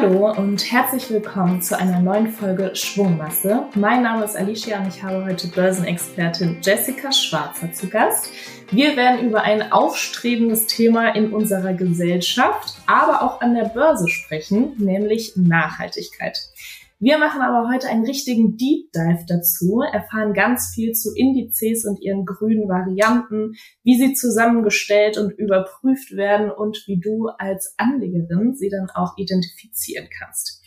Hallo und herzlich willkommen zu einer neuen Folge Schwungmasse. Mein Name ist Alicia und ich habe heute Börsenexpertin Jessica Schwarzer zu Gast. Wir werden über ein aufstrebendes Thema in unserer Gesellschaft, aber auch an der Börse sprechen, nämlich Nachhaltigkeit. Wir machen aber heute einen richtigen Deep Dive dazu, erfahren ganz viel zu Indizes und ihren grünen Varianten, wie sie zusammengestellt und überprüft werden und wie du als Anlegerin sie dann auch identifizieren kannst.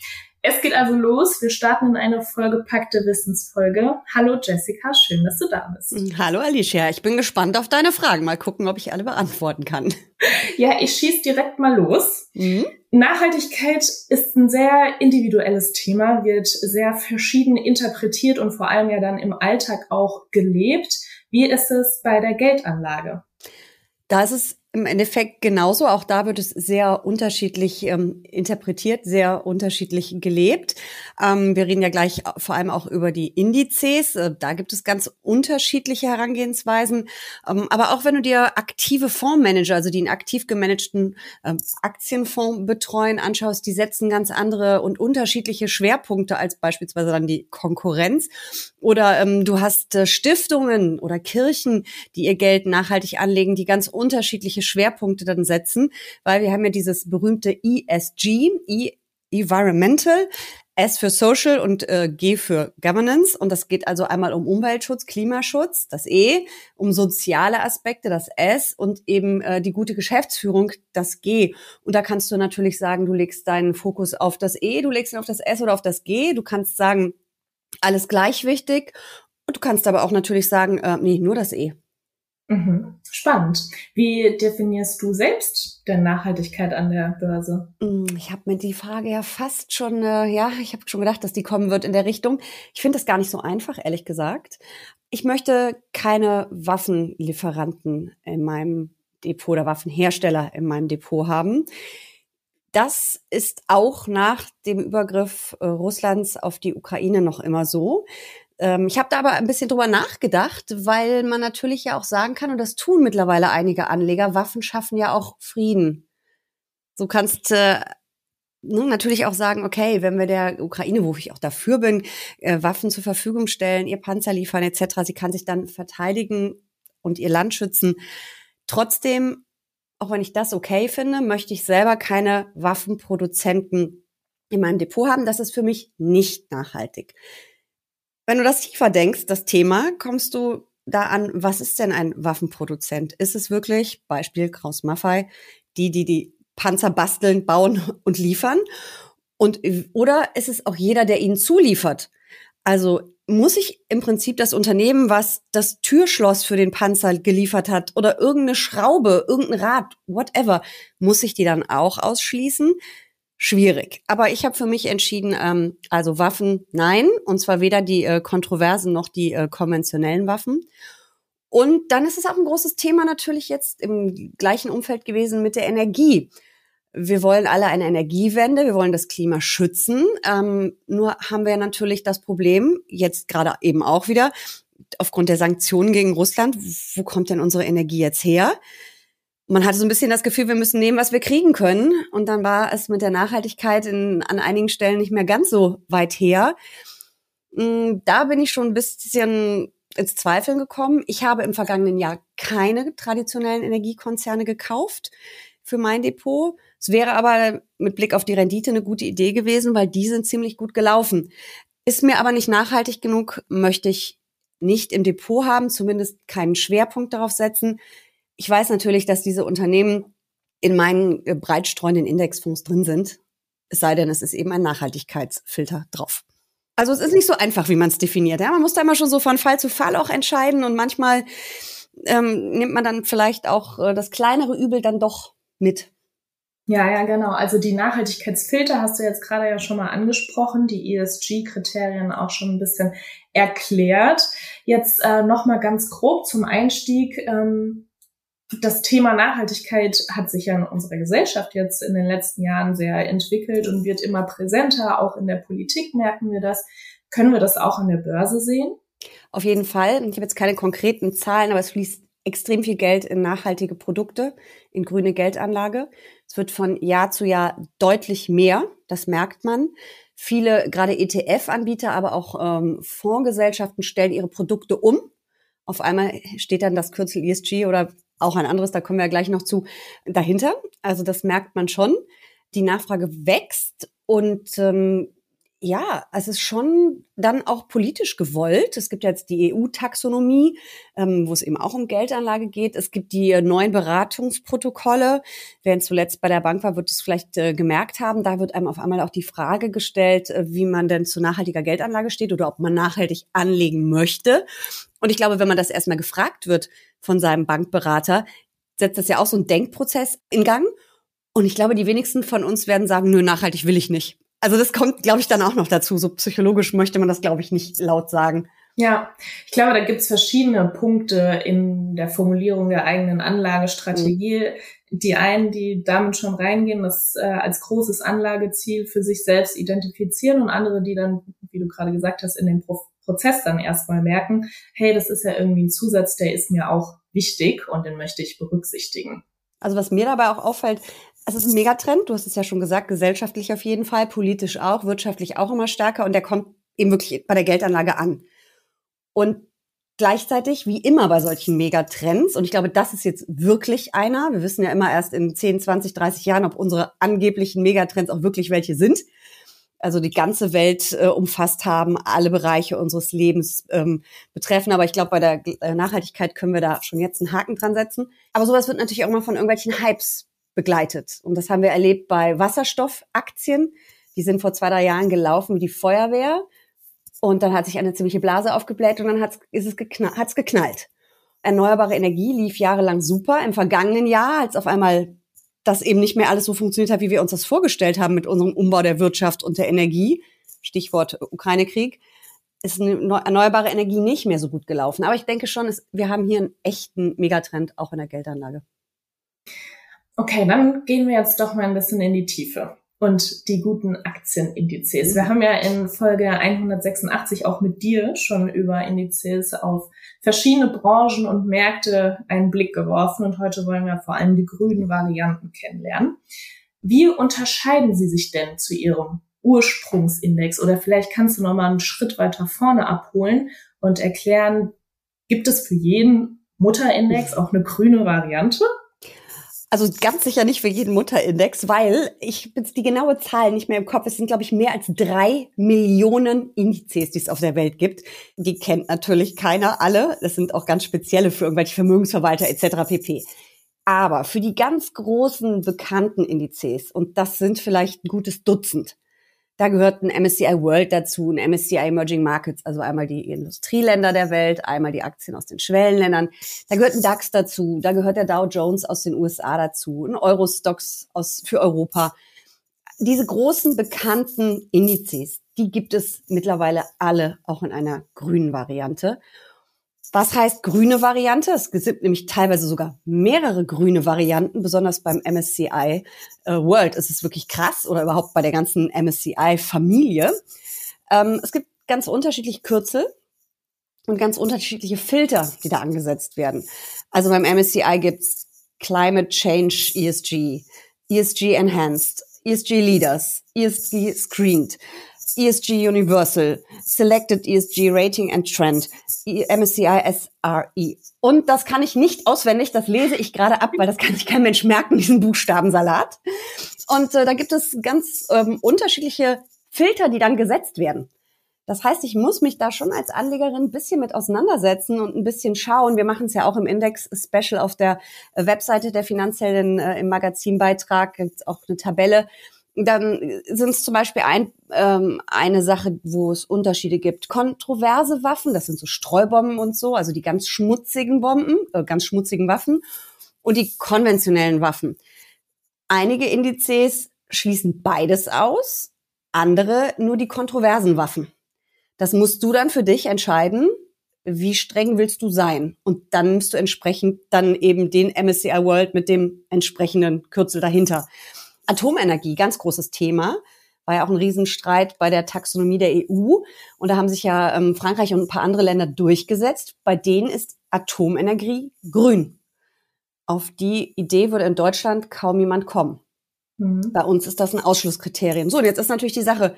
Es geht also los. Wir starten in eine vollgepackte Wissensfolge. Hallo Jessica, schön, dass du da bist. Mm, hallo Alicia, ich bin gespannt auf deine Fragen. Mal gucken, ob ich alle beantworten kann. Ja, ich schieß direkt mal los. Mhm. Nachhaltigkeit ist ein sehr individuelles Thema, wird sehr verschieden interpretiert und vor allem ja dann im Alltag auch gelebt. Wie ist es bei der Geldanlage? Da ist es im Endeffekt genauso. Auch da wird es sehr unterschiedlich ähm, interpretiert, sehr unterschiedlich gelebt. Ähm, wir reden ja gleich vor allem auch über die Indizes. Äh, da gibt es ganz unterschiedliche Herangehensweisen. Ähm, aber auch wenn du dir aktive Fondsmanager, also die einen aktiv gemanagten ähm, Aktienfonds betreuen, anschaust, die setzen ganz andere und unterschiedliche Schwerpunkte als beispielsweise dann die Konkurrenz. Oder ähm, du hast äh, Stiftungen oder Kirchen, die ihr Geld nachhaltig anlegen, die ganz unterschiedliche Schwerpunkte dann setzen, weil wir haben ja dieses berühmte ESG, e Environmental, S für Social und äh, G für Governance. Und das geht also einmal um Umweltschutz, Klimaschutz, das E, um soziale Aspekte, das S und eben äh, die gute Geschäftsführung, das G. Und da kannst du natürlich sagen, du legst deinen Fokus auf das E, du legst ihn auf das S oder auf das G. Du kannst sagen, alles gleich wichtig. Und du kannst aber auch natürlich sagen, äh, nee, nur das E. Mhm. Spannend. Wie definierst du selbst denn Nachhaltigkeit an der Börse? Mm, ich habe mir die Frage ja fast schon, äh, ja, ich habe schon gedacht, dass die kommen wird in der Richtung. Ich finde das gar nicht so einfach, ehrlich gesagt. Ich möchte keine Waffenlieferanten in meinem Depot oder Waffenhersteller in meinem Depot haben. Das ist auch nach dem Übergriff äh, Russlands auf die Ukraine noch immer so. Ähm, ich habe da aber ein bisschen drüber nachgedacht, weil man natürlich ja auch sagen kann, und das tun mittlerweile einige Anleger, Waffen schaffen ja auch Frieden. Du kannst äh, ne, natürlich auch sagen, okay, wenn wir der Ukraine, wo ich auch dafür bin, äh, Waffen zur Verfügung stellen, ihr Panzer liefern etc., sie kann sich dann verteidigen und ihr Land schützen. Trotzdem auch wenn ich das okay finde, möchte ich selber keine Waffenproduzenten in meinem Depot haben. Das ist für mich nicht nachhaltig. Wenn du das tiefer denkst, das Thema, kommst du da an, was ist denn ein Waffenproduzent? Ist es wirklich, Beispiel Kraus Maffei, die, die die Panzer basteln, bauen und liefern? Und, oder ist es auch jeder, der ihnen zuliefert? Also muss ich im Prinzip das Unternehmen, was das Türschloss für den Panzer geliefert hat oder irgendeine Schraube, irgendein Rad, whatever, muss ich die dann auch ausschließen? Schwierig. Aber ich habe für mich entschieden, ähm, also Waffen nein, und zwar weder die äh, kontroversen noch die äh, konventionellen Waffen. Und dann ist es auch ein großes Thema natürlich jetzt im gleichen Umfeld gewesen mit der Energie wir wollen alle eine Energiewende, wir wollen das Klima schützen. Ähm, nur haben wir natürlich das Problem, jetzt gerade eben auch wieder, aufgrund der Sanktionen gegen Russland, wo kommt denn unsere Energie jetzt her? Man hatte so ein bisschen das Gefühl, wir müssen nehmen, was wir kriegen können. Und dann war es mit der Nachhaltigkeit in, an einigen Stellen nicht mehr ganz so weit her. Mm, da bin ich schon ein bisschen ins Zweifeln gekommen. Ich habe im vergangenen Jahr keine traditionellen Energiekonzerne gekauft für mein Depot. Es wäre aber mit Blick auf die Rendite eine gute Idee gewesen, weil die sind ziemlich gut gelaufen. Ist mir aber nicht nachhaltig genug, möchte ich nicht im Depot haben, zumindest keinen Schwerpunkt darauf setzen. Ich weiß natürlich, dass diese Unternehmen in meinen äh, breitstreuenden Indexfonds drin sind. Es sei denn, es ist eben ein Nachhaltigkeitsfilter drauf. Also es ist nicht so einfach, wie man es definiert. Ja? Man muss da immer schon so von Fall zu Fall auch entscheiden und manchmal ähm, nimmt man dann vielleicht auch äh, das kleinere Übel dann doch mit. Ja, ja, genau. Also die Nachhaltigkeitsfilter hast du jetzt gerade ja schon mal angesprochen, die ESG-Kriterien auch schon ein bisschen erklärt. Jetzt äh, noch mal ganz grob zum Einstieg. Ähm, das Thema Nachhaltigkeit hat sich ja in unserer Gesellschaft jetzt in den letzten Jahren sehr entwickelt und wird immer präsenter. Auch in der Politik merken wir das. Können wir das auch an der Börse sehen? Auf jeden Fall. Ich habe jetzt keine konkreten Zahlen, aber es fließt extrem viel Geld in nachhaltige Produkte, in grüne Geldanlage. Es wird von Jahr zu Jahr deutlich mehr, das merkt man. Viele, gerade ETF-Anbieter, aber auch ähm, Fondsgesellschaften stellen ihre Produkte um. Auf einmal steht dann das Kürzel ESG oder auch ein anderes, da kommen wir ja gleich noch zu, dahinter. Also das merkt man schon. Die Nachfrage wächst und ähm, ja, es ist schon dann auch politisch gewollt. Es gibt jetzt die EU-Taxonomie, ähm, wo es eben auch um Geldanlage geht. Es gibt die neuen Beratungsprotokolle. Wer zuletzt bei der Bank war, wird es vielleicht äh, gemerkt haben. Da wird einem auf einmal auch die Frage gestellt, äh, wie man denn zu nachhaltiger Geldanlage steht oder ob man nachhaltig anlegen möchte. Und ich glaube, wenn man das erstmal gefragt wird von seinem Bankberater, setzt das ja auch so einen Denkprozess in Gang. Und ich glaube, die wenigsten von uns werden sagen, nö, nachhaltig will ich nicht. Also das kommt, glaube ich, dann auch noch dazu. So psychologisch möchte man das, glaube ich, nicht laut sagen. Ja, ich glaube, da gibt es verschiedene Punkte in der Formulierung der eigenen Anlagestrategie. Mhm. Die einen, die damit schon reingehen, das äh, als großes Anlageziel für sich selbst identifizieren und andere, die dann, wie du gerade gesagt hast, in dem Pro Prozess dann erstmal merken, hey, das ist ja irgendwie ein Zusatz, der ist mir auch wichtig und den möchte ich berücksichtigen. Also was mir dabei auch auffällt, es ist ein Megatrend, du hast es ja schon gesagt, gesellschaftlich auf jeden Fall, politisch auch, wirtschaftlich auch immer stärker und der kommt eben wirklich bei der Geldanlage an. Und gleichzeitig, wie immer bei solchen Megatrends, und ich glaube, das ist jetzt wirklich einer, wir wissen ja immer erst in 10, 20, 30 Jahren, ob unsere angeblichen Megatrends auch wirklich welche sind, also die ganze Welt äh, umfasst haben, alle Bereiche unseres Lebens ähm, betreffen. Aber ich glaube, bei der äh, Nachhaltigkeit können wir da schon jetzt einen Haken dran setzen. Aber sowas wird natürlich auch immer von irgendwelchen Hypes begleitet. Und das haben wir erlebt bei Wasserstoffaktien. Die sind vor zwei, drei Jahren gelaufen wie die Feuerwehr. Und dann hat sich eine ziemliche Blase aufgebläht und dann hat's, ist es geknallt, hat's geknallt. Erneuerbare Energie lief jahrelang super. Im vergangenen Jahr, als auf einmal das eben nicht mehr alles so funktioniert hat, wie wir uns das vorgestellt haben mit unserem Umbau der Wirtschaft und der Energie, Stichwort Ukraine-Krieg, ist erneuerbare Energie nicht mehr so gut gelaufen. Aber ich denke schon, es, wir haben hier einen echten Megatrend auch in der Geldanlage. Okay, dann gehen wir jetzt doch mal ein bisschen in die Tiefe und die guten Aktienindizes. Wir haben ja in Folge 186 auch mit dir schon über Indizes auf verschiedene Branchen und Märkte einen Blick geworfen und heute wollen wir vor allem die grünen Varianten kennenlernen. Wie unterscheiden sie sich denn zu ihrem Ursprungsindex? Oder vielleicht kannst du noch mal einen Schritt weiter vorne abholen und erklären, gibt es für jeden Mutterindex auch eine grüne Variante? Also ganz sicher nicht für jeden Mutterindex, weil ich jetzt die genaue Zahl nicht mehr im Kopf. Es sind, glaube ich, mehr als drei Millionen Indizes, die es auf der Welt gibt. Die kennt natürlich keiner alle. Das sind auch ganz spezielle für irgendwelche Vermögensverwalter etc. pp. Aber für die ganz großen bekannten Indizes, und das sind vielleicht ein gutes Dutzend, da gehört ein MSCI World dazu, ein MSCI Emerging Markets, also einmal die Industrieländer der Welt, einmal die Aktien aus den Schwellenländern. Da gehört ein DAX dazu, da gehört der Dow Jones aus den USA dazu, ein Eurostox aus, für Europa. Diese großen bekannten Indizes, die gibt es mittlerweile alle auch in einer grünen Variante. Was heißt grüne Variante? Es gibt nämlich teilweise sogar mehrere grüne Varianten, besonders beim MSCI äh, World ist es wirklich krass oder überhaupt bei der ganzen MSCI-Familie. Ähm, es gibt ganz unterschiedliche Kürzel und ganz unterschiedliche Filter, die da angesetzt werden. Also beim MSCI gibt's Climate Change ESG, ESG Enhanced, ESG Leaders, ESG Screened. ESG Universal, Selected ESG Rating and Trend, MSCI SRE. Und das kann ich nicht auswendig, das lese ich gerade ab, weil das kann sich kein Mensch merken, diesen Buchstabensalat. Und äh, da gibt es ganz ähm, unterschiedliche Filter, die dann gesetzt werden. Das heißt, ich muss mich da schon als Anlegerin ein bisschen mit auseinandersetzen und ein bisschen schauen. Wir machen es ja auch im Index-Special auf der äh, Webseite der Finanziellen äh, im Magazinbeitrag. Gibt auch eine Tabelle, dann sind es zum Beispiel ein, ähm, eine Sache, wo es Unterschiede gibt. Kontroverse Waffen, das sind so Streubomben und so, also die ganz schmutzigen Bomben, äh, ganz schmutzigen Waffen und die konventionellen Waffen. Einige Indizes schließen beides aus, andere nur die kontroversen Waffen. Das musst du dann für dich entscheiden, wie streng willst du sein? Und dann musst du entsprechend dann eben den MSCI World mit dem entsprechenden Kürzel dahinter Atomenergie, ganz großes Thema. War ja auch ein Riesenstreit bei der Taxonomie der EU. Und da haben sich ja ähm, Frankreich und ein paar andere Länder durchgesetzt. Bei denen ist Atomenergie grün. Auf die Idee würde in Deutschland kaum jemand kommen. Mhm. Bei uns ist das ein Ausschlusskriterium. So, und jetzt ist natürlich die Sache,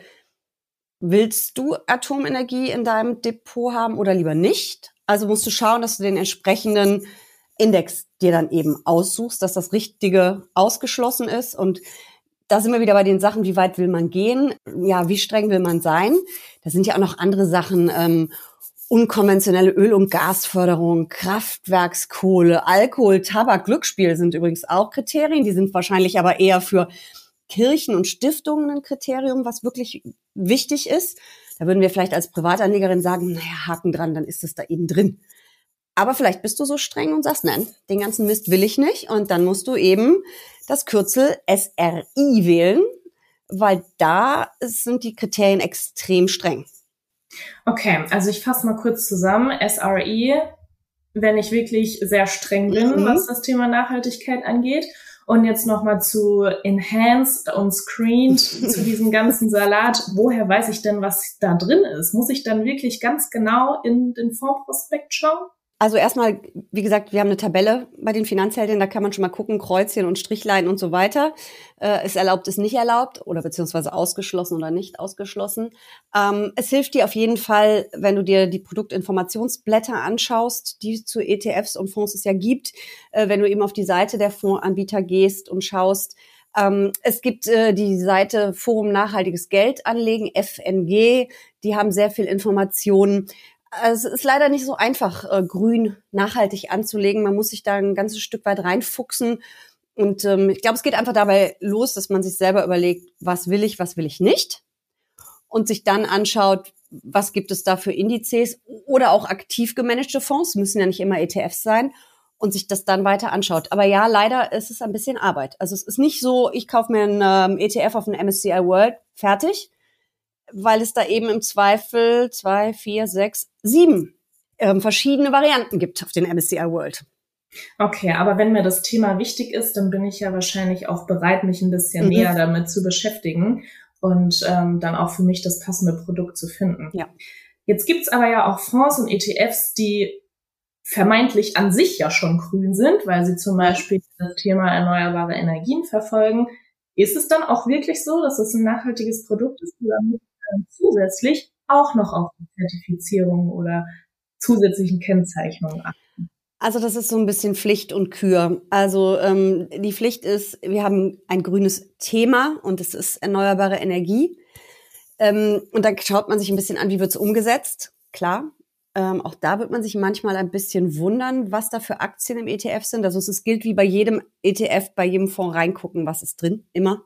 willst du Atomenergie in deinem Depot haben oder lieber nicht? Also musst du schauen, dass du den entsprechenden Index dir dann eben aussuchst, dass das Richtige ausgeschlossen ist. Und da sind wir wieder bei den Sachen, wie weit will man gehen? Ja, wie streng will man sein? Da sind ja auch noch andere Sachen. Ähm, unkonventionelle Öl- und Gasförderung, Kraftwerkskohle, Alkohol, Tabak, Glücksspiel sind übrigens auch Kriterien. Die sind wahrscheinlich aber eher für Kirchen und Stiftungen ein Kriterium, was wirklich wichtig ist. Da würden wir vielleicht als Privatanlegerin sagen, naja, Haken dran, dann ist es da eben drin. Aber vielleicht bist du so streng und sagst, nein, den ganzen Mist will ich nicht. Und dann musst du eben das Kürzel SRI wählen, weil da sind die Kriterien extrem streng. Okay, also ich fasse mal kurz zusammen. SRI, wenn ich wirklich sehr streng bin, mhm. was das Thema Nachhaltigkeit angeht. Und jetzt nochmal zu Enhanced und Screened, zu diesem ganzen Salat. Woher weiß ich denn, was da drin ist? Muss ich dann wirklich ganz genau in den Fondsprospekt schauen? Also erstmal, wie gesagt, wir haben eine Tabelle bei den Finanzheldinnen, da kann man schon mal gucken, Kreuzchen und Strichlein und so weiter. Äh, ist erlaubt, ist nicht erlaubt oder beziehungsweise ausgeschlossen oder nicht ausgeschlossen. Ähm, es hilft dir auf jeden Fall, wenn du dir die Produktinformationsblätter anschaust, die zu ETFs und Fonds es ja gibt, äh, wenn du eben auf die Seite der Fondsanbieter gehst und schaust, ähm, es gibt äh, die Seite Forum Nachhaltiges Geld anlegen, FNG. Die haben sehr viel Informationen also es ist leider nicht so einfach, äh, grün nachhaltig anzulegen. Man muss sich da ein ganzes Stück weit reinfuchsen. Und ähm, ich glaube, es geht einfach dabei los, dass man sich selber überlegt, was will ich, was will ich nicht. Und sich dann anschaut, was gibt es da für Indizes oder auch aktiv gemanagte Fonds, müssen ja nicht immer ETFs sein, und sich das dann weiter anschaut. Aber ja, leider ist es ein bisschen Arbeit. Also es ist nicht so, ich kaufe mir einen ähm, ETF auf den MSCI World, fertig, weil es da eben im Zweifel zwei, vier, sechs, sieben ähm, verschiedene Varianten gibt auf den MSCI World. Okay, aber wenn mir das Thema wichtig ist, dann bin ich ja wahrscheinlich auch bereit, mich ein bisschen mhm. näher damit zu beschäftigen und ähm, dann auch für mich das passende Produkt zu finden. Ja. Jetzt gibt's aber ja auch Fonds und ETFs, die vermeintlich an sich ja schon grün sind, weil sie zum Beispiel das Thema erneuerbare Energien verfolgen. Ist es dann auch wirklich so, dass es ein nachhaltiges Produkt ist zusätzlich auch noch auf Zertifizierung oder zusätzlichen Kennzeichnungen achten? Also das ist so ein bisschen Pflicht und Kür. Also ähm, die Pflicht ist, wir haben ein grünes Thema und es ist erneuerbare Energie. Ähm, und dann schaut man sich ein bisschen an, wie wird es umgesetzt. Klar, ähm, auch da wird man sich manchmal ein bisschen wundern, was da für Aktien im ETF sind. Also es gilt wie bei jedem ETF, bei jedem Fonds reingucken, was ist drin, immer.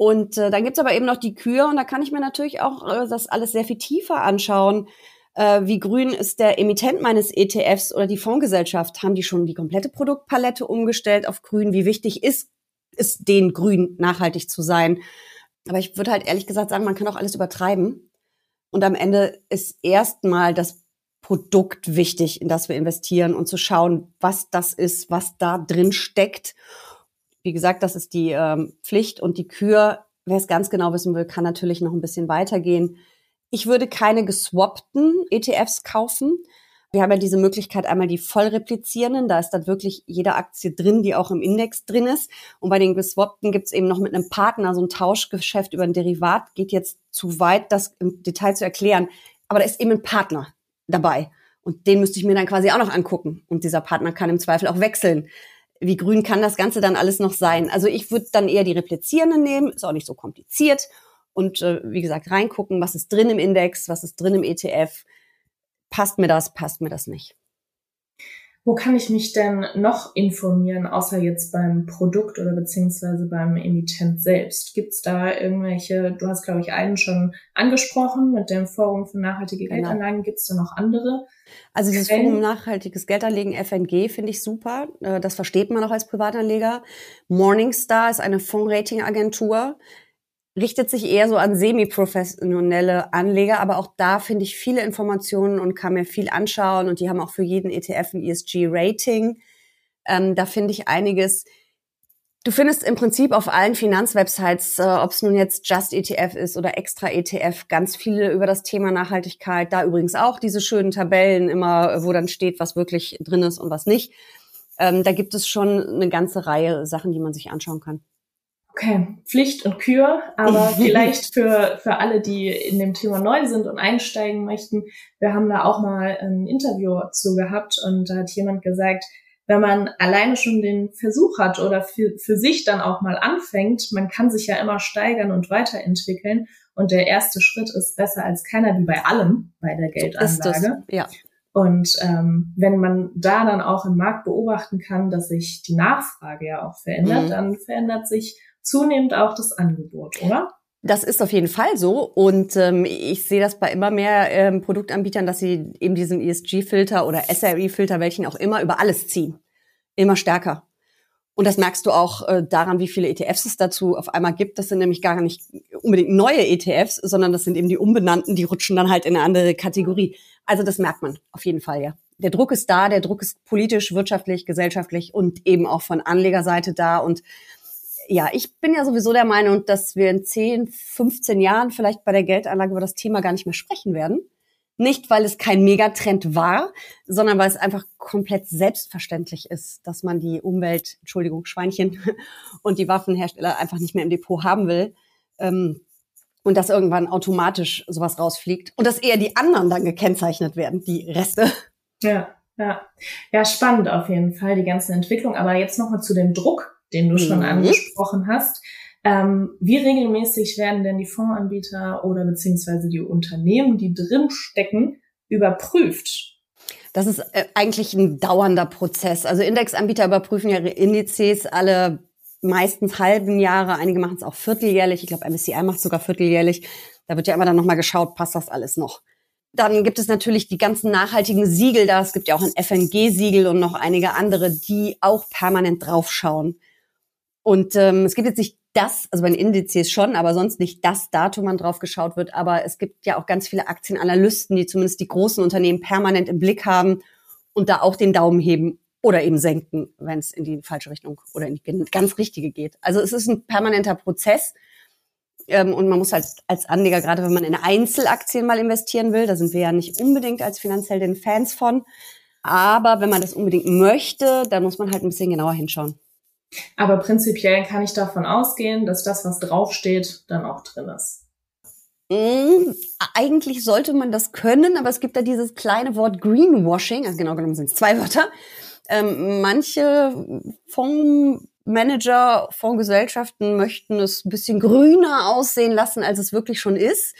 Und äh, dann gibt's aber eben noch die Kür und da kann ich mir natürlich auch äh, das alles sehr viel tiefer anschauen. Äh, wie grün ist der Emittent meines ETFs oder die Fondsgesellschaft? Haben die schon die komplette Produktpalette umgestellt auf grün? Wie wichtig ist es, den grün nachhaltig zu sein? Aber ich würde halt ehrlich gesagt sagen, man kann auch alles übertreiben. Und am Ende ist erstmal das Produkt wichtig, in das wir investieren und zu schauen, was das ist, was da drin steckt wie gesagt, das ist die ähm, Pflicht und die Kür, wer es ganz genau wissen will, kann natürlich noch ein bisschen weitergehen. Ich würde keine geswappten ETFs kaufen. Wir haben ja diese Möglichkeit einmal die voll replizierenden, da ist dann wirklich jede Aktie drin, die auch im Index drin ist. Und bei den geswappten gibt es eben noch mit einem Partner so ein Tauschgeschäft über ein Derivat. Geht jetzt zu weit, das im Detail zu erklären. Aber da ist eben ein Partner dabei. Und den müsste ich mir dann quasi auch noch angucken. Und dieser Partner kann im Zweifel auch wechseln wie grün kann das Ganze dann alles noch sein? Also ich würde dann eher die replizierenden nehmen, ist auch nicht so kompliziert. Und äh, wie gesagt, reingucken, was ist drin im Index, was ist drin im ETF. Passt mir das, passt mir das nicht. Wo kann ich mich denn noch informieren, außer jetzt beim Produkt oder beziehungsweise beim Emittent selbst? Gibt es da irgendwelche, du hast, glaube ich, einen schon angesprochen mit dem Forum für nachhaltige genau. Geldanlagen, gibt es da noch andere? Also dieses Quellen? Forum nachhaltiges Geldanlegen, FNG, finde ich super. Äh, das versteht man auch als Privatanleger. Morningstar ist eine Fondsratingagentur richtet sich eher so an semi-professionelle Anleger, aber auch da finde ich viele Informationen und kann mir viel anschauen und die haben auch für jeden ETF ein ESG-Rating. Ähm, da finde ich einiges. Du findest im Prinzip auf allen Finanzwebsites, äh, ob es nun jetzt Just ETF ist oder Extra ETF, ganz viele über das Thema Nachhaltigkeit. Da übrigens auch diese schönen Tabellen immer, wo dann steht, was wirklich drin ist und was nicht. Ähm, da gibt es schon eine ganze Reihe Sachen, die man sich anschauen kann. Okay, Pflicht und Kür, aber vielleicht für, für alle, die in dem Thema neu sind und einsteigen möchten. Wir haben da auch mal ein Interview zu gehabt und da hat jemand gesagt, wenn man alleine schon den Versuch hat oder für, für sich dann auch mal anfängt, man kann sich ja immer steigern und weiterentwickeln. Und der erste Schritt ist besser als keiner, wie bei allem bei der Geldanlage. ja. Und ähm, wenn man da dann auch im Markt beobachten kann, dass sich die Nachfrage ja auch verändert, mhm. dann verändert sich zunehmend auch das Angebot, oder? Das ist auf jeden Fall so. Und ähm, ich sehe das bei immer mehr ähm, Produktanbietern, dass sie eben diesen ESG-Filter oder SRE-Filter, welchen auch immer, über alles ziehen. Immer stärker. Und das merkst du auch äh, daran, wie viele ETFs es dazu auf einmal gibt. Das sind nämlich gar nicht unbedingt neue ETFs, sondern das sind eben die umbenannten, die rutschen dann halt in eine andere Kategorie. Also das merkt man auf jeden Fall, ja. Der Druck ist da, der Druck ist politisch, wirtschaftlich, gesellschaftlich und eben auch von Anlegerseite da. Und ja, ich bin ja sowieso der Meinung, dass wir in 10, 15 Jahren vielleicht bei der Geldanlage über das Thema gar nicht mehr sprechen werden. Nicht, weil es kein Megatrend war, sondern weil es einfach komplett selbstverständlich ist, dass man die Umwelt, Entschuldigung, Schweinchen und die Waffenhersteller einfach nicht mehr im Depot haben will. Ähm, und dass irgendwann automatisch sowas rausfliegt und dass eher die anderen dann gekennzeichnet werden, die Reste. Ja, ja. Ja, spannend auf jeden Fall, die ganze Entwicklung. Aber jetzt nochmal zu dem Druck, den du schon mhm. angesprochen hast. Ähm, wie regelmäßig werden denn die Fondsanbieter oder beziehungsweise die Unternehmen, die drin stecken, überprüft? Das ist äh, eigentlich ein dauernder Prozess. Also Indexanbieter überprüfen ja ihre Indizes alle meistens halben Jahre, einige machen es auch vierteljährlich. Ich glaube, MSCI macht sogar vierteljährlich. Da wird ja immer dann nochmal geschaut, passt das alles noch. Dann gibt es natürlich die ganzen nachhaltigen Siegel da. Es gibt ja auch ein FNG-Siegel und noch einige andere, die auch permanent draufschauen. Und ähm, es gibt jetzt nicht das, also bei den Indizes schon, aber sonst nicht das Datum, wann drauf geschaut wird. Aber es gibt ja auch ganz viele Aktienanalysten, die zumindest die großen Unternehmen permanent im Blick haben und da auch den Daumen heben oder eben senken, wenn es in die falsche Richtung oder in die ganz richtige geht. Also es ist ein permanenter Prozess. Ähm, und man muss halt als Anleger, gerade wenn man in Einzelaktien mal investieren will, da sind wir ja nicht unbedingt als finanziell den Fans von. Aber wenn man das unbedingt möchte, dann muss man halt ein bisschen genauer hinschauen. Aber prinzipiell kann ich davon ausgehen, dass das, was draufsteht, dann auch drin ist. Mm, eigentlich sollte man das können, aber es gibt da dieses kleine Wort Greenwashing, also genau genommen sind es zwei Wörter. Ähm, manche Fondsmanager, Fondsgesellschaften möchten es ein bisschen grüner aussehen lassen, als es wirklich schon ist.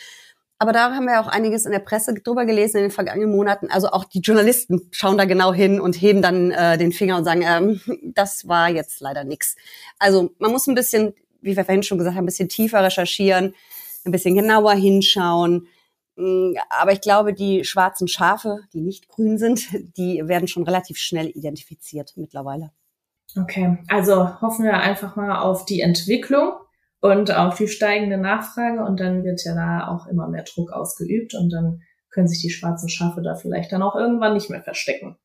Aber da haben wir auch einiges in der Presse drüber gelesen in den vergangenen Monaten. Also auch die Journalisten schauen da genau hin und heben dann äh, den Finger und sagen, ähm, das war jetzt leider nix. Also man muss ein bisschen, wie wir vorhin schon gesagt haben, ein bisschen tiefer recherchieren, ein bisschen genauer hinschauen. Mm, aber ich glaube, die schwarzen Schafe, die nicht grün sind, die werden schon relativ schnell identifiziert mittlerweile. Okay, also hoffen wir einfach mal auf die Entwicklung und auf die steigende Nachfrage und dann wird ja da auch immer mehr Druck ausgeübt und dann können sich die schwarzen Schafe da vielleicht dann auch irgendwann nicht mehr verstecken.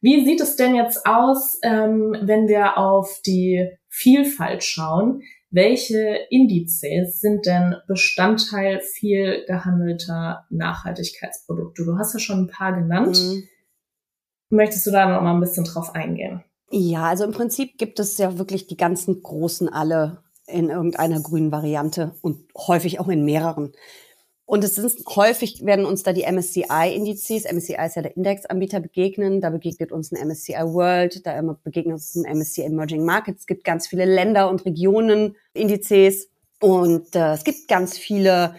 Wie sieht es denn jetzt aus, ähm, wenn wir auf die Vielfalt schauen? Welche Indizes sind denn Bestandteil viel gehandelter Nachhaltigkeitsprodukte? Du hast ja schon ein paar genannt. Mhm. Möchtest du da noch mal ein bisschen drauf eingehen? Ja, also im Prinzip gibt es ja wirklich die ganzen großen alle in irgendeiner grünen Variante und häufig auch in mehreren. Und es sind häufig werden uns da die MSCI-Indizes, MSCI ist ja der Indexanbieter, begegnen. Da begegnet uns ein MSCI World, da begegnet uns ein MSCI Emerging Markets. Es gibt ganz viele Länder und Regionen Indizes und äh, es gibt ganz viele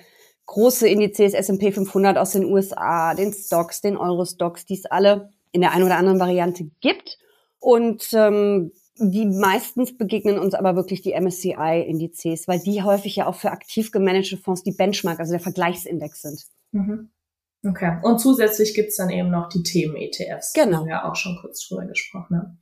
große Indizes, S&P 500 aus den USA, den Stocks, den Euro-Stocks, die es alle in der einen oder anderen Variante gibt. Und ähm, die meistens begegnen uns aber wirklich die MSCI-Indizes, weil die häufig ja auch für aktiv gemanagte Fonds die Benchmark, also der Vergleichsindex sind. Mhm. Okay. Und zusätzlich gibt's dann eben noch die Themen-ETFs. Genau. Wir ja auch schon kurz drüber gesprochen haben.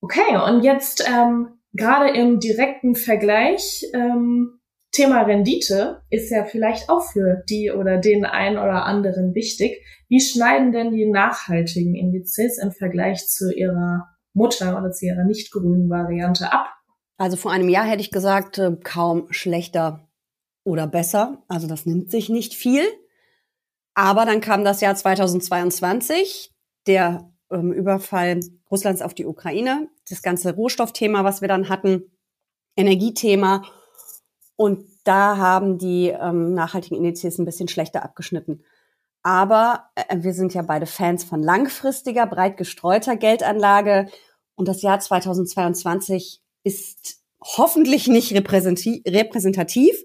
Okay, und jetzt ähm, gerade im direkten Vergleich, ähm, Thema Rendite ist ja vielleicht auch für die oder den einen oder anderen wichtig. Wie schneiden denn die nachhaltigen Indizes im Vergleich zu ihrer Mutter oder zu ihrer nicht grünen Variante ab? Also vor einem Jahr hätte ich gesagt, äh, kaum schlechter oder besser. Also das nimmt sich nicht viel. Aber dann kam das Jahr 2022, der ähm, Überfall Russlands auf die Ukraine, das ganze Rohstoffthema, was wir dann hatten, Energiethema. Und da haben die ähm, nachhaltigen Indizes ein bisschen schlechter abgeschnitten. Aber äh, wir sind ja beide Fans von langfristiger, breit gestreuter Geldanlage. Und das Jahr 2022 ist hoffentlich nicht repräsentativ.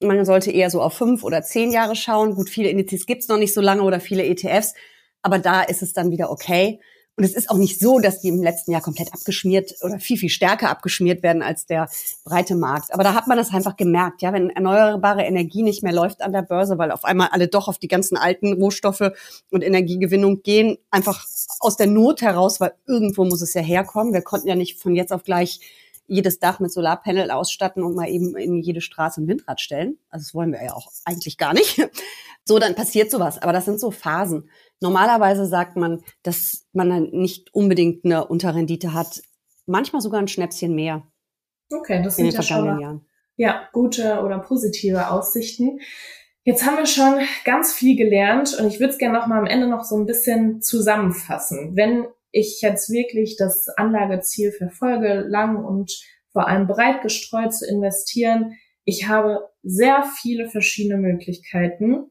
Man sollte eher so auf fünf oder zehn Jahre schauen. Gut, viele Indizes gibt's noch nicht so lange oder viele ETFs, aber da ist es dann wieder okay. Und es ist auch nicht so, dass die im letzten Jahr komplett abgeschmiert oder viel, viel stärker abgeschmiert werden als der breite Markt. Aber da hat man das einfach gemerkt, ja, wenn erneuerbare Energie nicht mehr läuft an der Börse, weil auf einmal alle doch auf die ganzen alten Rohstoffe und Energiegewinnung gehen, einfach aus der Not heraus, weil irgendwo muss es ja herkommen. Wir konnten ja nicht von jetzt auf gleich jedes Dach mit Solarpanel ausstatten und mal eben in jede Straße ein Windrad stellen. Also das wollen wir ja auch eigentlich gar nicht. So, dann passiert sowas. Aber das sind so Phasen. Normalerweise sagt man, dass man dann nicht unbedingt eine Unterrendite hat. Manchmal sogar ein Schnäppchen mehr. Okay, das sind ja schon mal, ja gute oder positive Aussichten. Jetzt haben wir schon ganz viel gelernt und ich würde es gerne noch mal am Ende noch so ein bisschen zusammenfassen. Wenn ich jetzt wirklich das Anlageziel verfolge, lang und vor allem breit gestreut zu investieren, ich habe sehr viele verschiedene Möglichkeiten.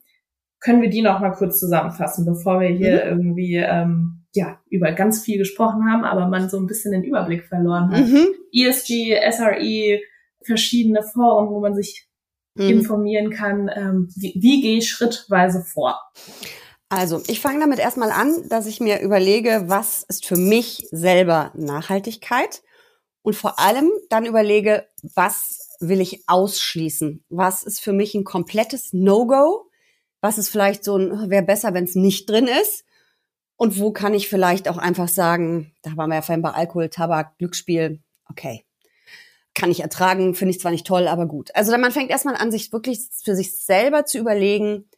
Können wir die noch mal kurz zusammenfassen, bevor wir hier mhm. irgendwie ähm, ja über ganz viel gesprochen haben, aber man so ein bisschen den Überblick verloren hat. Mhm. ESG, SRE, verschiedene Foren, wo man sich mhm. informieren kann. Ähm, wie, wie gehe ich schrittweise vor? Also, ich fange damit erstmal an, dass ich mir überlege, was ist für mich selber Nachhaltigkeit und vor allem dann überlege, was will ich ausschließen? Was ist für mich ein komplettes No-Go? Was ist vielleicht so ein, wäre besser, wenn es nicht drin ist? Und wo kann ich vielleicht auch einfach sagen, da waren wir ja vorhin bei Alkohol, Tabak, Glücksspiel, okay. Kann ich ertragen, finde ich zwar nicht toll, aber gut. Also man fängt erstmal an, sich wirklich für sich selber zu überlegen,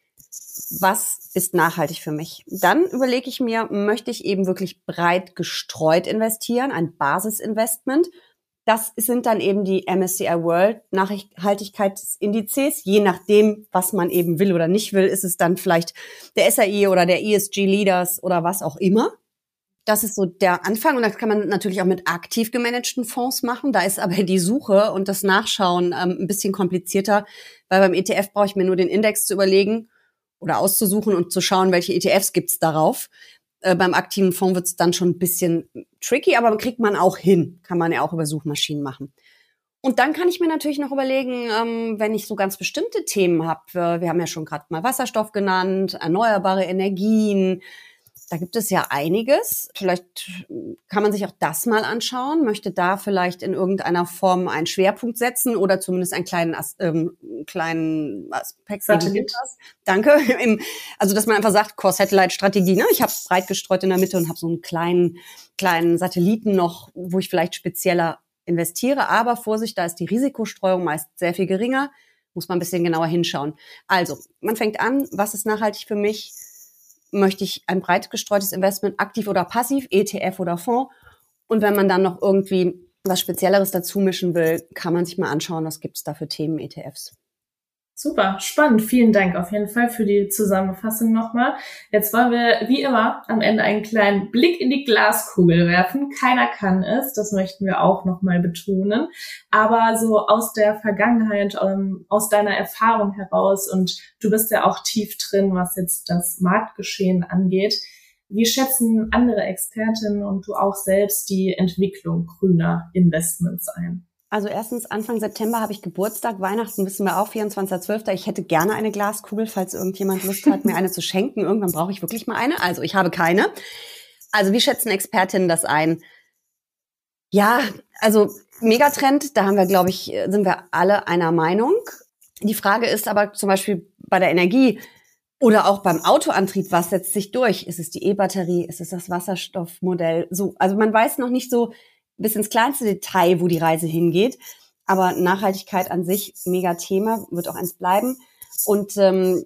was ist nachhaltig für mich? Dann überlege ich mir, möchte ich eben wirklich breit gestreut investieren, ein Basisinvestment? Das sind dann eben die MSCI World Nachhaltigkeitsindizes. Je nachdem, was man eben will oder nicht will, ist es dann vielleicht der SAI oder der ESG Leaders oder was auch immer. Das ist so der Anfang und das kann man natürlich auch mit aktiv gemanagten Fonds machen. Da ist aber die Suche und das Nachschauen ähm, ein bisschen komplizierter, weil beim ETF brauche ich mir nur den Index zu überlegen oder auszusuchen und zu schauen, welche ETFs gibt's darauf. Äh, beim aktiven Fonds wird's dann schon ein bisschen tricky, aber kriegt man auch hin. Kann man ja auch über Suchmaschinen machen. Und dann kann ich mir natürlich noch überlegen, ähm, wenn ich so ganz bestimmte Themen habe, äh, wir haben ja schon gerade mal Wasserstoff genannt, erneuerbare Energien, da gibt es ja einiges. Vielleicht kann man sich auch das mal anschauen, möchte da vielleicht in irgendeiner Form einen Schwerpunkt setzen oder zumindest einen kleinen, ähm, kleinen Aspekt. Satellit. Danke. Also, dass man einfach sagt, Core-Satellite-Strategie. Ne? Ich habe breit gestreut in der Mitte und habe so einen kleinen, kleinen Satelliten noch, wo ich vielleicht spezieller investiere. Aber Vorsicht, da ist die Risikostreuung meist sehr viel geringer. Muss man ein bisschen genauer hinschauen. Also, man fängt an, was ist nachhaltig für mich? Möchte ich ein breit gestreutes Investment, aktiv oder passiv, ETF oder Fonds. Und wenn man dann noch irgendwie was Spezielleres dazu mischen will, kann man sich mal anschauen, was gibt's da für Themen ETFs. Super, spannend. Vielen Dank auf jeden Fall für die Zusammenfassung nochmal. Jetzt wollen wir wie immer am Ende einen kleinen Blick in die Glaskugel werfen. Keiner kann es, das möchten wir auch nochmal betonen. Aber so aus der Vergangenheit, ähm, aus deiner Erfahrung heraus und du bist ja auch tief drin, was jetzt das Marktgeschehen angeht. Wie schätzen andere Expertinnen und du auch selbst die Entwicklung grüner Investments ein? Also erstens, Anfang September habe ich Geburtstag, Weihnachten wissen wir auch, 24.12. Ich hätte gerne eine Glaskugel, falls irgendjemand Lust hat, mir eine zu schenken. Irgendwann brauche ich wirklich mal eine. Also ich habe keine. Also wie schätzen Expertinnen das ein? Ja, also Megatrend, da haben wir, glaube ich, sind wir alle einer Meinung. Die Frage ist aber zum Beispiel bei der Energie oder auch beim Autoantrieb, was setzt sich durch? Ist es die E-Batterie? Ist es das Wasserstoffmodell? So, also man weiß noch nicht so, bis ins kleinste Detail, wo die Reise hingeht. Aber Nachhaltigkeit an sich, mega Thema, wird auch eins bleiben. Und ähm,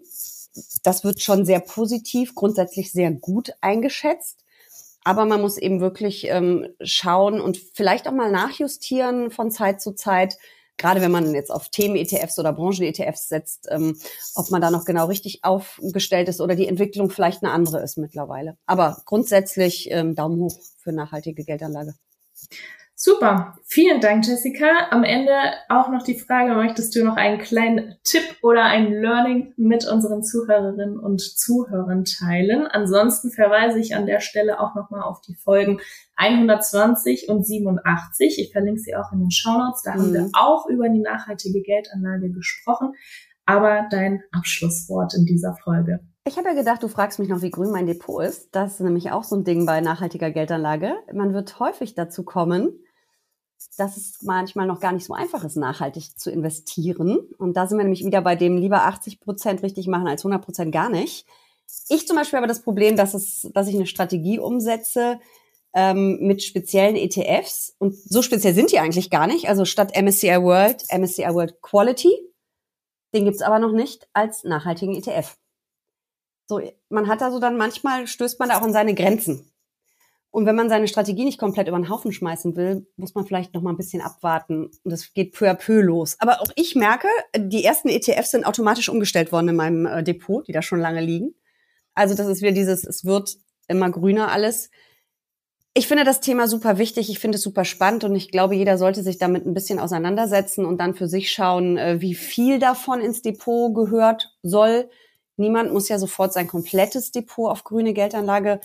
das wird schon sehr positiv, grundsätzlich sehr gut eingeschätzt. Aber man muss eben wirklich ähm, schauen und vielleicht auch mal nachjustieren von Zeit zu Zeit, gerade wenn man jetzt auf Themen-ETFs oder Branchen-ETFs setzt, ähm, ob man da noch genau richtig aufgestellt ist oder die Entwicklung vielleicht eine andere ist mittlerweile. Aber grundsätzlich ähm, Daumen hoch für nachhaltige Geldanlage. Super, vielen Dank, Jessica. Am Ende auch noch die Frage, möchtest du noch einen kleinen Tipp oder ein Learning mit unseren Zuhörerinnen und Zuhörern teilen? Ansonsten verweise ich an der Stelle auch nochmal auf die Folgen 120 und 87. Ich verlinke sie auch in den Shownotes. Da mhm. haben wir mhm. auch über die nachhaltige Geldanlage gesprochen. Aber dein Abschlusswort in dieser Folge. Ich habe ja gedacht, du fragst mich noch, wie grün mein Depot ist. Das ist nämlich auch so ein Ding bei nachhaltiger Geldanlage. Man wird häufig dazu kommen, dass es manchmal noch gar nicht so einfach ist, nachhaltig zu investieren. Und da sind wir nämlich wieder bei dem lieber 80 Prozent richtig machen als 100 Prozent gar nicht. Ich zum Beispiel habe das Problem, dass, es, dass ich eine Strategie umsetze ähm, mit speziellen ETFs. Und so speziell sind die eigentlich gar nicht. Also statt MSCI World, MSCI World Quality. Den gibt's aber noch nicht als nachhaltigen ETF. So, man hat also dann manchmal stößt man da auch an seine Grenzen. Und wenn man seine Strategie nicht komplett über den Haufen schmeißen will, muss man vielleicht noch mal ein bisschen abwarten. Und das geht peu à peu los. Aber auch ich merke, die ersten ETFs sind automatisch umgestellt worden in meinem äh, Depot, die da schon lange liegen. Also das ist wieder dieses, es wird immer grüner alles. Ich finde das Thema super wichtig, ich finde es super spannend und ich glaube, jeder sollte sich damit ein bisschen auseinandersetzen und dann für sich schauen, äh, wie viel davon ins Depot gehört soll. Niemand muss ja sofort sein komplettes Depot auf grüne Geldanlage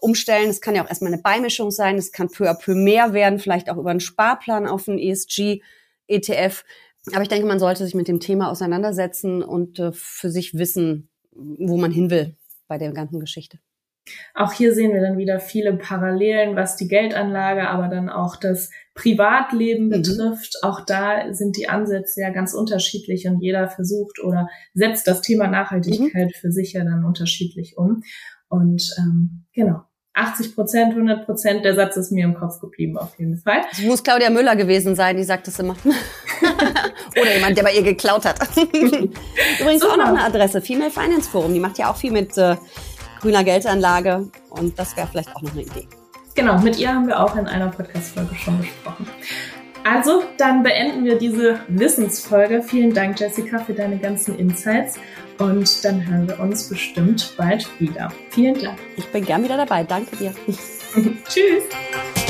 umstellen. Es kann ja auch erstmal eine Beimischung sein. Es kann peu à peu mehr werden, vielleicht auch über einen Sparplan auf einen ESG-ETF. Aber ich denke, man sollte sich mit dem Thema auseinandersetzen und äh, für sich wissen, wo man hin will bei der ganzen Geschichte. Auch hier sehen wir dann wieder viele Parallelen, was die Geldanlage, aber dann auch das Privatleben mhm. betrifft. Auch da sind die Ansätze ja ganz unterschiedlich und jeder versucht oder setzt das Thema Nachhaltigkeit mhm. für sich ja dann unterschiedlich um. Und ähm, genau, 80 Prozent, 100 Prozent, der Satz ist mir im Kopf geblieben auf jeden Fall. Es muss Claudia Müller gewesen sein, die sagt das immer. Oder jemand, der bei ihr geklaut hat. Übrigens Super. auch noch eine Adresse, Female Finance Forum, die macht ja auch viel mit äh, grüner Geldanlage und das wäre vielleicht auch noch eine Idee. Genau, mit ihr haben wir auch in einer Podcast-Folge schon gesprochen. Also, dann beenden wir diese Wissensfolge. Vielen Dank, Jessica, für deine ganzen Insights. Und dann hören wir uns bestimmt bald wieder. Vielen Dank. Ich bin gern wieder dabei. Danke dir. Tschüss.